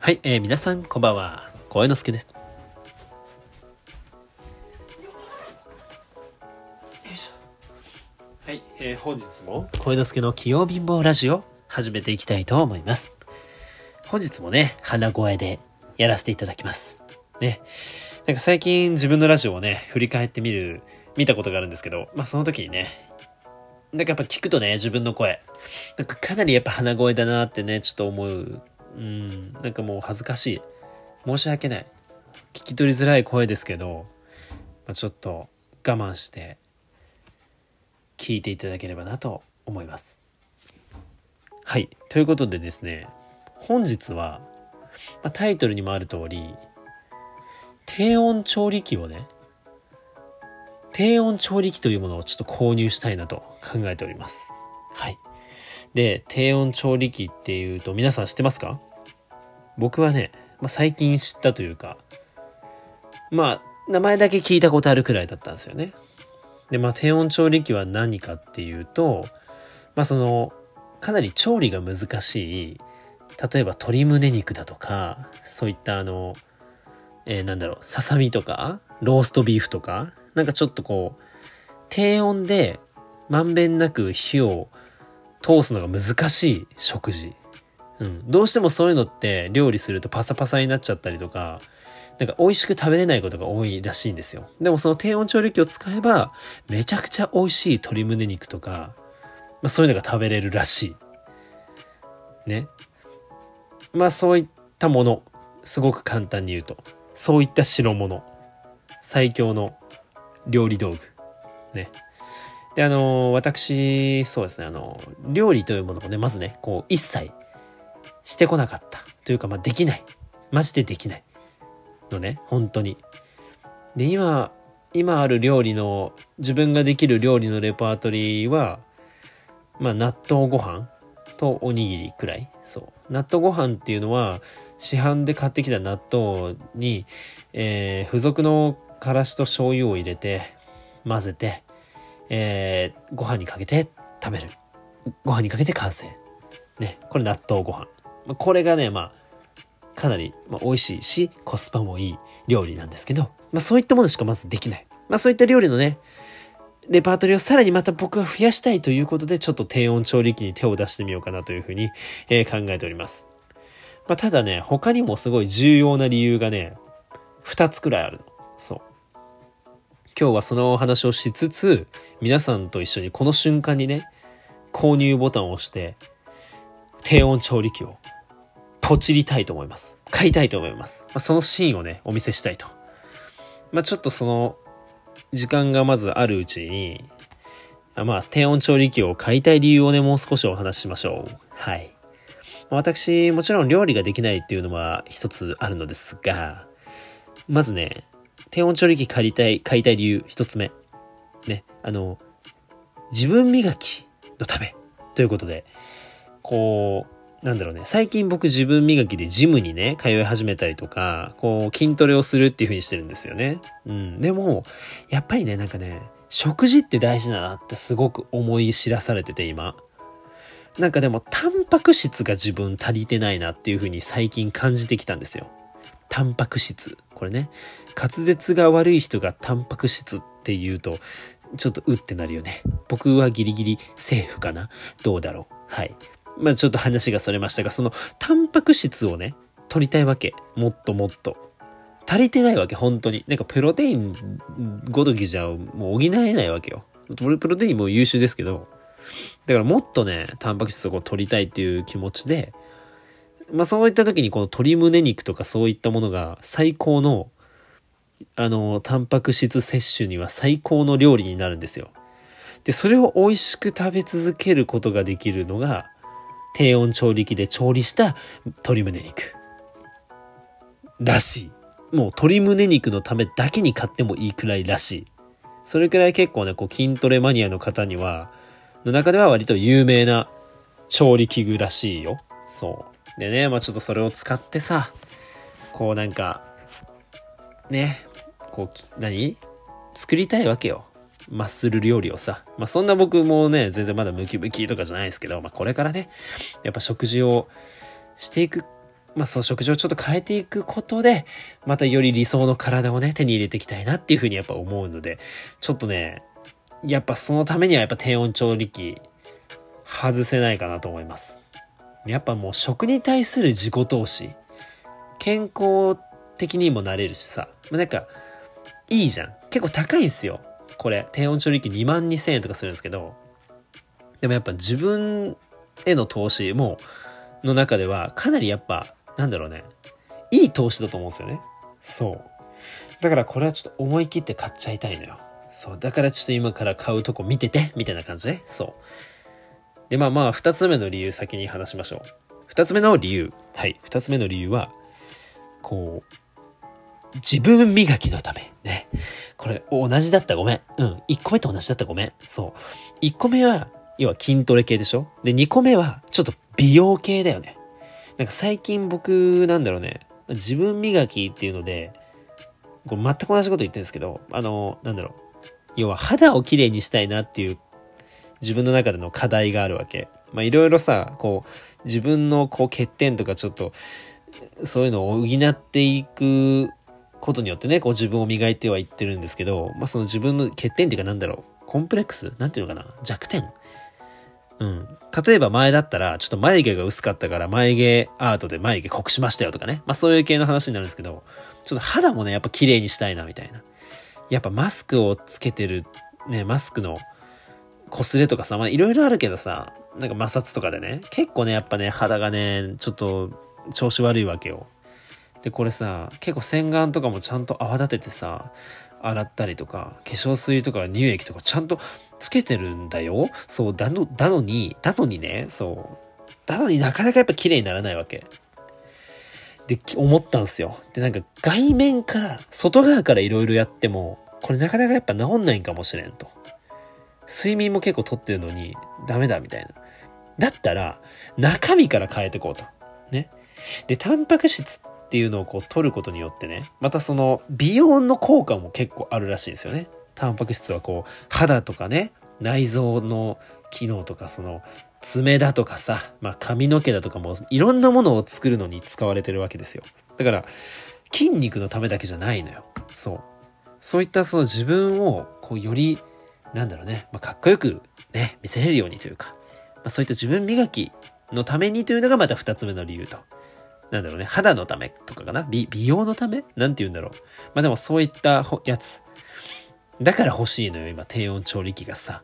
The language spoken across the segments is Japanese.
はい、えー、皆さんこんばんは。声之助です。はい、えー、本日も声之助の器用貧乏ラジオ始めていきたいと思います。本日もね、鼻声でやらせていただきます。ね。なんか最近自分のラジオをね、振り返ってみる、見たことがあるんですけど、まあその時にね、なんかやっぱ聞くとね、自分の声。なんかかなりやっぱ鼻声だなってね、ちょっと思う。うん、なんかもう恥ずかしい。申し訳ない。聞き取りづらい声ですけど、まあ、ちょっと我慢して聞いていただければなと思います。はい。ということでですね、本日は、まあ、タイトルにもある通り、低温調理器をね、低温調理器というものをちょっと購入したいなと考えております。はい。で、低温調理器っていうと皆さん知ってますか？僕はね、まあ、最近知ったというか、まあ、名前だけ聞いたことあるくらいだったんですよね。で、まあ、低温調理器は何かっていうと、まあ、その、かなり調理が難しい、例えば鶏胸肉だとか、そういったあの、えーなんだろう、ささみとか、ローストビーフとか、なんかちょっとこう、低温でまんべんなく火を通すのが難しい食事。うん。どうしてもそういうのって料理するとパサパサになっちゃったりとか、なんか美味しく食べれないことが多いらしいんですよ。でもその低温調理器を使えば、めちゃくちゃ美味しい鶏胸肉とか、まあそういうのが食べれるらしい。ね。まあそういったもの、すごく簡単に言うと、そういった代物、最強の料理道具。ね。で、あの、私、そうですね、あの、料理というものをね、まずね、こう、一切してこなかった。というか、まあ、できない。マジでできない。のね、本当に。で、今、今ある料理の、自分ができる料理のレパートリーは、まあ、納豆ご飯とおにぎりくらい。そう。納豆ご飯っていうのは、市販で買ってきた納豆に、えー、付属のからしと醤油を入れて、混ぜて、えー、ご飯にかけて食べる。ご飯にかけて完成。ね。これ納豆ご飯。まこれがね、まあ、かなり、まあ、美味しいし、コスパもいい料理なんですけど、まあそういったものしかまずできない。まあそういった料理のね、レパートリーをさらにまた僕は増やしたいということで、ちょっと低温調理器に手を出してみようかなというふうに、えー考えております。まあただね、他にもすごい重要な理由がね、二つくらいあるの。そう。今日はそのお話をしつつ、皆さんと一緒にこの瞬間にね、購入ボタンを押して、低温調理器をポチりたいと思います。買いたいと思います。まあ、そのシーンをね、お見せしたいと。まあ、ちょっとその、時間がまずあるうちに、まあ、低温調理器を買いたい理由をね、もう少しお話ししましょう。はい。私、もちろん料理ができないっていうのは一つあるのですが、まずね、低温調理器借りたい、買いたい理由一つ目。ね、あの、自分磨きのためということで、こう、なんだろうね、最近僕自分磨きでジムにね、通い始めたりとか、こう、筋トレをするっていう風にしてるんですよね。うん。でも、やっぱりね、なんかね、食事って大事だなってすごく思い知らされてて今。なんかでも、タンパク質が自分足りてないなっていう風に最近感じてきたんですよ。タンパク質。これね、滑舌が悪い人がタンパク質って言うと、ちょっとうってなるよね。僕はギリギリセーフかなどうだろうはい。まあちょっと話がそれましたが、そのタンパク質をね、取りたいわけ。もっともっと。足りてないわけ、本当に。なんかプロテインごときじゃもう補えないわけよ。プロテインも優秀ですけど、だからもっとね、タンパク質をこう取りたいっていう気持ちで、まあそういった時にこの鶏胸肉とかそういったものが最高の、あの、タンパク質摂取には最高の料理になるんですよ。で、それを美味しく食べ続けることができるのが、低温調理器で調理した鶏胸肉。らしい。もう鶏胸肉のためだけに買ってもいいくらいらしい。それくらい結構ね、こう筋トレマニアの方には、の中では割と有名な調理器具らしいよ。そう。でね、まあちょっとそれを使ってさ、こうなんか、ね、こう、何？作りたいわけよ。マッスル料理をさ。まあそんな僕もね、全然まだムキムキとかじゃないですけど、まあこれからね、やっぱ食事をしていくまあそう食事をちょっと変えていくことで、またより理想の体をね、手に入れていきたいなっていうふうにやっぱ思うので、ちょっとね、やっぱそのためにはやっぱ低温調理器外せないかなと思います。やっぱもう食に対する自己投資、健康的にもなれるしさ、まあ、なんか、いいじゃん。結構高いんすよ。これ、低温調理器2万2000円とかするんですけど、でもやっぱ自分への投資も、の中ではかなりやっぱ、なんだろうね、いい投資だと思うんですよね。そう。だからこれはちょっと思い切って買っちゃいたいのよ。そう。だからちょっと今から買うとこ見てて、みたいな感じで。そう。で、まあまあ、二つ目の理由先に話しましょう。二つ目の理由。はい。二つ目の理由は、こう、自分磨きのため。ね。これ、同じだったごめん。うん。一個目と同じだったごめん。そう。一個目は、要は筋トレ系でしょ？で、二個目は、ちょっと美容系だよね。なんか最近僕、なんだろうね。自分磨きっていうので、これ全く同じこと言ってるんですけど、あの、なんだろう。要は肌をきれいにしたいなっていう自分の中での課題があるわけ。まあいろいろさ、こう、自分のこう欠点とかちょっと、そういうのを補っていくことによってね、こう自分を磨いてはいってるんですけど、まあその自分の欠点っていうかなんだろう、コンプレックス？なんていうのかな？弱点？うん。例えば前だったら、ちょっと眉毛が薄かったから眉毛アートで眉毛濃くしましたよとかね。まあそういう系の話になるんですけど、ちょっと肌もね、やっぱ綺麗にしたいなみたいな。やっぱマスクをつけてる、ね、マスクの擦れとかさ、まあいろいろあるけどさ、なんか摩擦とかでね、結構ね、やっぱね、肌がね、ちょっと調子悪いわけよ。で、これさ、結構洗顔とかもちゃんと泡立ててさ、洗ったりとか、化粧水とか乳液とかちゃんとつけてるんだよ。そう、だの、だのに、だのにね、そう。だのになかなかやっぱ綺麗にならないわけ。で、思ったんすよ。で、なんか外面から、外側から色々やっても、これなかなかやっぱ治んないんかもしれんと。睡眠も結構とってるのにダメだみたいな。だったら、中身から変えていこうと。ね。で、タンパク質っっていうのをこう取ることによってね、またその美容の効果も結構あるらしいんですよね。タンパク質はこう、肌とかね、内臓の機能とか、その、爪だとかさ、まあ髪の毛だとかもいろんなものを作るのに使われてるわけですよ。だから、筋肉のためだけじゃないのよ。そう。そういったその自分をこうよりなんだろうね、まあ、かっこよくね、見せれるようにというか、まあ、そういった自分磨きのためにというのがまた二つ目の理由と。なんだろうね、肌のためとかかな？美容のため？なんて言うんだろう。まあでもそういったやつ。だから欲しいのよ、今、低温調理器がさ。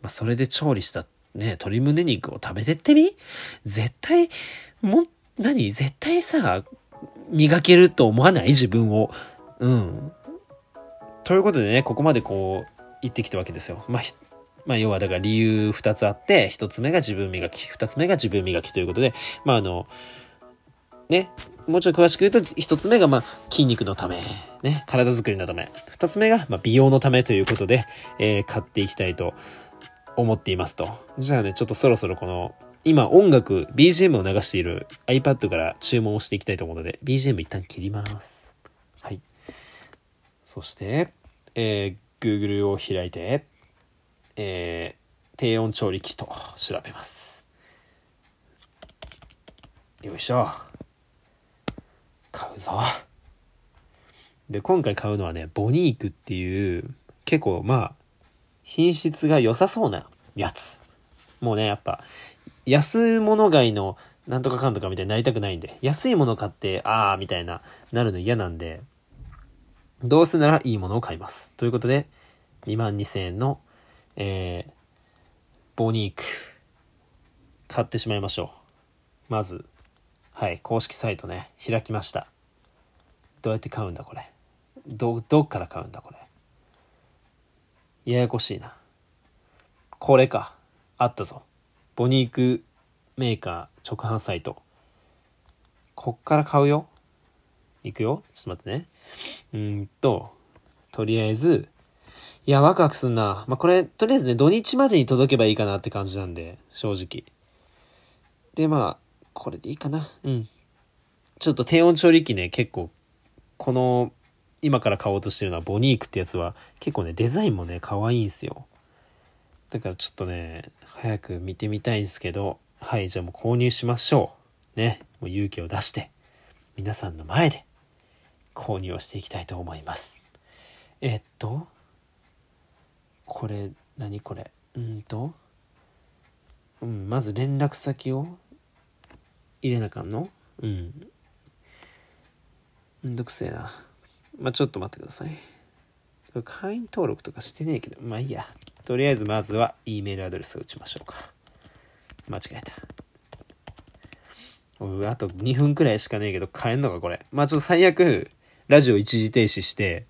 まあそれで調理したね、鶏胸肉を食べてってみ？絶対、も、何？絶対さ、磨けると思わない？自分を。うん。ということでね、ここまでこう、言ってきたわけですよ。まあ、まあ、要はだから理由二つあって、一つ目が自分磨き、二つ目が自分磨きということで、まああの、ね、もうちょっと詳しく言うと、一つ目がまあ筋肉のため、ね、体づくりのため、二つ目がまあ美容のためということで、えー、買っていきたいと思っていますと。じゃあね、ちょっとそろそろこの、今音楽、BGM を流している iPad から注文をしていきたいと思うので、BGM 一旦切ります。はい。そして、えー、Google を開いて、えー、低温調理器と調べます。よいしょ。買うぞ。で、今回買うのはね、ボニークっていう、結構まあ、品質が良さそうなやつ。もうね、やっぱ、安物買いのなんとかかんとかみたいになりたくないんで、安いもの買って、あーみたいな、なるの嫌なんで、どうせならいいものを買います。ということで、2万2000円の、えー、ボニーク、買ってしまいましょう。まず、はい、公式サイトね、開きました。どうやって買うんだ、これ？ど、どっから買うんだ、これ？ややこしいな。これか。あったぞ。ボニークメーカー直販サイト。こっから買うよ。行くよ。ちょっと待ってね。うんと、とりあえず、いや、ワクワクすんな。まあ、これ、とりあえずね、土日までに届けばいいかなって感じなんで、正直。で、まあ、これでいいかな。うん。ちょっと低温調理器ね、結構、この、今から買おうとしてるのはボニークってやつは、結構ね、デザインもね、可愛いんすよ。だからちょっとね、早く見てみたいんですけど、はい、じゃあもう購入しましょう。ね。もう勇気を出して、皆さんの前で購入をしていきたいと思います。えっと、これ、何これ？うんと、うん、まず連絡先を入れなかんの？うん。めんどくせえな。まあ、ちょっと待ってください。会員登録とかしてねえけど、まあいいや。とりあえずまずは E メールアドレスを打ちましょうか。間違えた。あと2分くらいしかねえけど、買えんのかこれ。まあちょっと最悪、ラジオ一時停止して、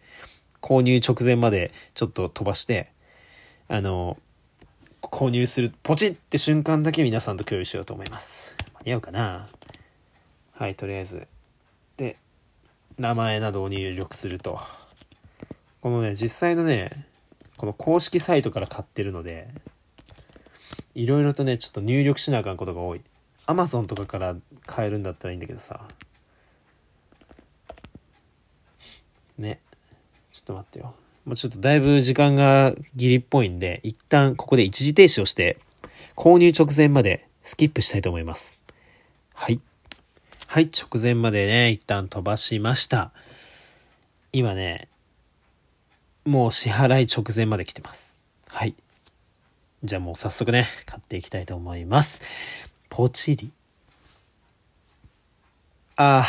購入直前までちょっと飛ばして、あの、購入する、ポチって瞬間だけ皆さんと共有しようと思います。間に合うかなはい、とりあえず。で、名前などを入力すると。このね、実際のね、この公式サイトから買ってるので、いろいろとね、ちょっと入力しなあかんことが多い。Amazon とかから買えるんだったらいいんだけどさ。ね。ちょっと待ってよ。もうちょっとだいぶ時間がギリっぽいんで、一旦ここで一時停止をして、購入直前までスキップしたいと思います。はい。はい、直前までね、一旦飛ばしました。今ね、もう支払い直前まで来てます。はい。じゃあもう早速ね、買っていきたいと思います。ポチリ。ああ、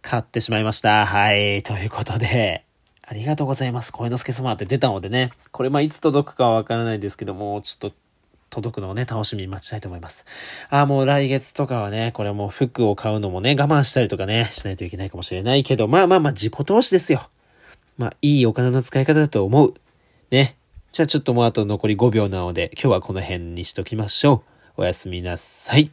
買ってしまいました。はい。ということで、ありがとうございます。声之助様って出たのでね、これまあいつ届くかはわからないですけども、ちょっと届くのをね、楽しみに待ちたいと思います。ああ、もう来月とかはね、これもう服を買うのもね、我慢したりとかね、しないといけないかもしれないけど、まあまあまあ自己投資ですよ。まあ、いいお金の使い方だと思う。ね。じゃあちょっともうあと残り5秒なので、今日はこの辺にしときましょう。おやすみなさい。